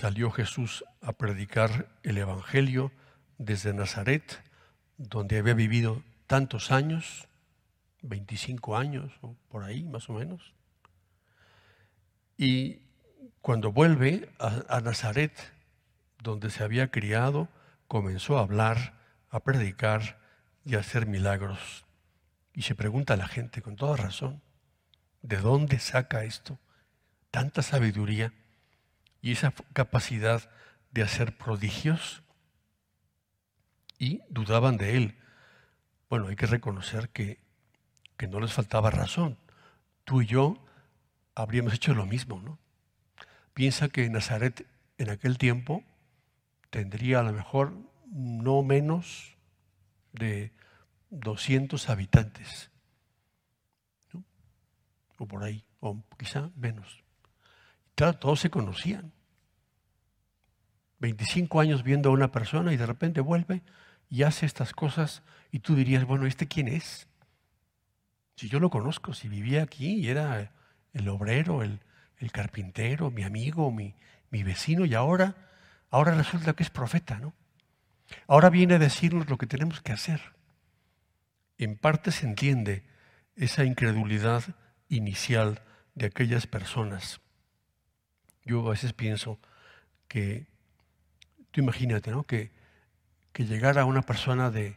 salió Jesús a predicar el Evangelio desde Nazaret, donde había vivido tantos años, 25 años o por ahí más o menos. Y cuando vuelve a, Nazaret, donde se había criado, comenzó a hablar, a predicar y a hacer milagros. Y se pregunta a la gente con toda razón, ¿de dónde saca esto? Tanta sabiduría y esa capacidad de hacer prodigios. Y dudaban de él. Bueno, hay que reconocer que, que no les faltaba razón. Tú y yo habríamos hecho lo mismo, ¿no? Piensa que Nazaret en aquel tiempo tendría a lo mejor no menos de 200 habitantes, o por ahí, o quizá menos. Claro, todos se conocían. 25 años viendo a una persona y de repente vuelve y hace estas cosas y tú dirías, bueno, ¿este quién es? Si yo lo conozco, si vivía aquí y era el obrero, el, carpintero, mi amigo, mi, mi vecino, y ahora, ahora resulta que es profeta, ¿no? Ahora viene a decirnos lo que tenemos que hacer. En parte se entiende esa incredulidad inicial de aquellas personas. Yo a veces pienso que, tú imagínate, ¿no? Que, que llegara una persona de,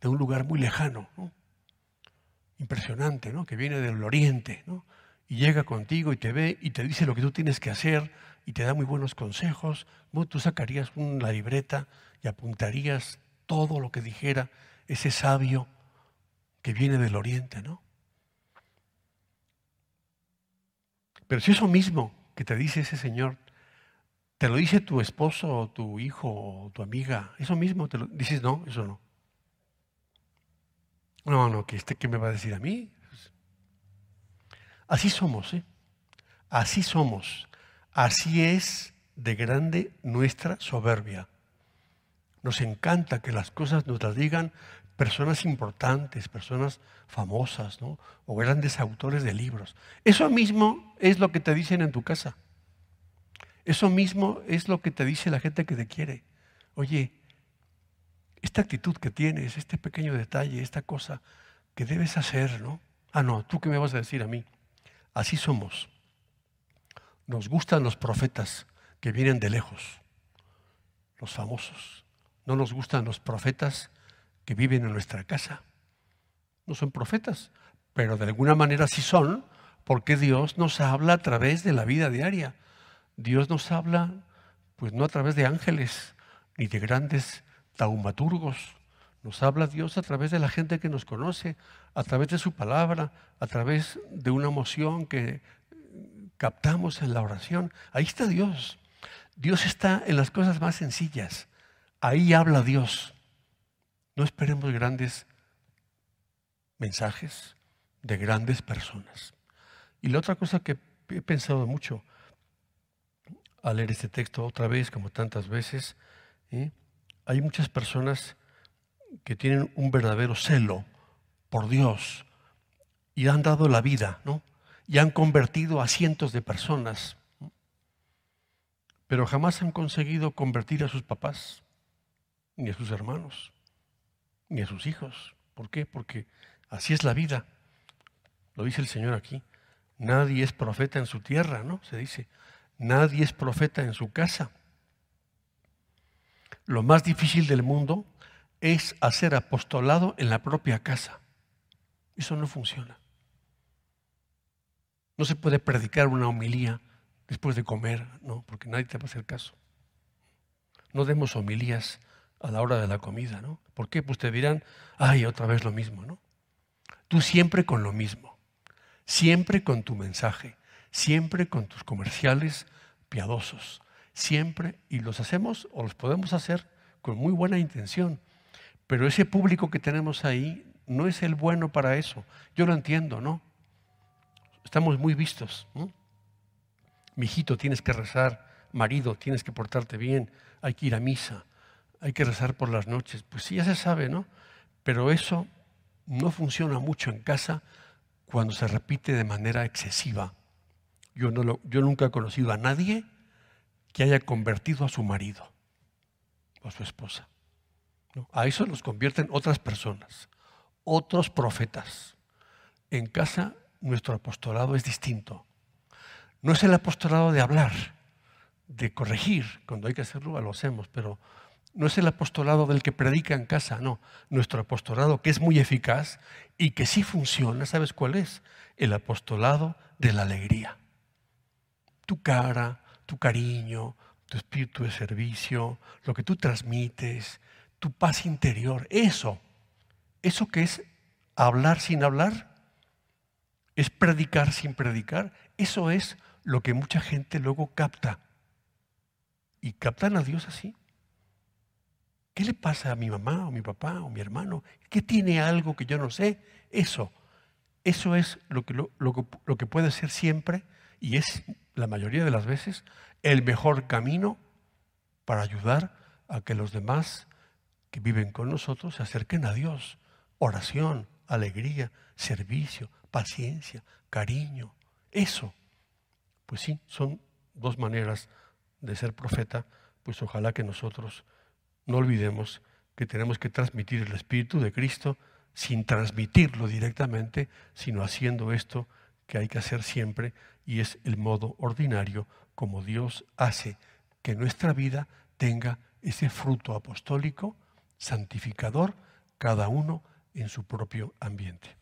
de un lugar muy lejano, ¿no? impresionante, ¿no? que viene del oriente, ¿no? y llega contigo y te ve y te dice lo que tú tienes que hacer y te da muy buenos consejos, tú sacarías una libreta y apuntarías todo lo que dijera ese sabio que viene del oriente, ¿no? Pero si eso mismo que te dice ese señor, te lo dice tu esposo o tu hijo o tu amiga, eso mismo te lo dices, no, eso no. No, no, que este qué me va a decir a mí, Así somos, ¿eh? Así somos. Así es de grande nuestra soberbia. Nos encanta que las cosas nos las digan personas importantes, personas famosas, ¿no? O grandes autores de libros. Eso mismo es lo que te dicen en tu casa. Eso mismo es lo que te dice la gente que te quiere. Oye, esta actitud que tienes, este pequeño detalle, esta cosa que debes hacer, ¿no? Ah, no, ¿tú qué me vas a decir a mí? Así somos. Nos gustan los profetas que vienen de lejos, los famosos. No nos gustan los profetas que viven en nuestra casa. No son profetas, pero de alguna manera sí son, porque Dios nos habla a través de la vida diaria. Dios nos habla, pues no a través de ángeles ni de grandes taumaturgos, nos habla Dios a través de la gente que nos conoce, a través de su palabra, a través de una emoción que captamos en la oración. Ahí está Dios. Dios está en las cosas más sencillas. Ahí habla Dios. No esperemos grandes mensajes de grandes personas. Y la otra cosa que he pensado mucho al leer este texto otra vez, como tantas veces, ¿eh? hay muchas personas que tienen un verdadero celo por Dios y han dado la vida, ¿no? Y han convertido a cientos de personas, pero jamás han conseguido convertir a sus papás, ni a sus hermanos, ni a sus hijos. ¿Por qué? Porque así es la vida. Lo dice el Señor aquí. Nadie es profeta en su tierra, ¿no? Se dice. Nadie es profeta en su casa. Lo más difícil del mundo es hacer apostolado en la propia casa. Eso no funciona. No se puede predicar una homilía después de comer, no, porque nadie te va a hacer caso. No demos homilías a la hora de la comida, ¿no? ¿Por qué? Pues te dirán, ay, otra vez lo mismo, ¿no? Tú siempre con lo mismo, siempre con tu mensaje, siempre con tus comerciales piadosos, siempre, y los hacemos o los podemos hacer con muy buena intención, pero ese público que tenemos ahí no es el bueno para eso. Yo lo entiendo, ¿no? Estamos muy vistos. ¿no? hijito, tienes que rezar. Marido, tienes que portarte bien. Hay que ir a misa. Hay que rezar por las noches. Pues sí, ya se sabe, ¿no? Pero eso no funciona mucho en casa cuando se repite de manera excesiva. Yo, nunca he conocido a nadie que haya convertido a su marido o a su esposa. A eso los convierten otras personas, otros profetas. En casa nuestro apostolado es distinto. No es el apostolado de hablar, de corregir, cuando hay que hacerlo lo hacemos, pero no es el apostolado del que predica en casa, no. Nuestro apostolado, que es muy eficaz y que sí funciona, ¿sabes cuál es? El apostolado de la alegría. Tu cara, tu cariño, tu espíritu de servicio, lo que tú transmites, tu paz interior, eso, eso que es hablar sin hablar, es predicar sin predicar, eso es lo que mucha gente luego capta. Y captan a Dios así. ¿Qué le pasa a mi mamá o mi papá o mi hermano? ¿Qué tiene algo que yo no sé? Eso. Eso es lo que, lo, que puede ser siempre y es la mayoría de las veces el mejor camino para ayudar a que los demás que viven con nosotros se acerquen a Dios. Oración, alegría, servicio, paciencia, cariño. Eso. Pues sí, son dos maneras de ser profeta, pues ojalá que nosotros no olvidemos que tenemos que transmitir el Espíritu de Cristo sin transmitirlo directamente, sino haciendo esto que hay que hacer siempre y es el modo ordinario como Dios hace que nuestra vida tenga ese fruto apostólico, santificador, cada uno en su propio ambiente.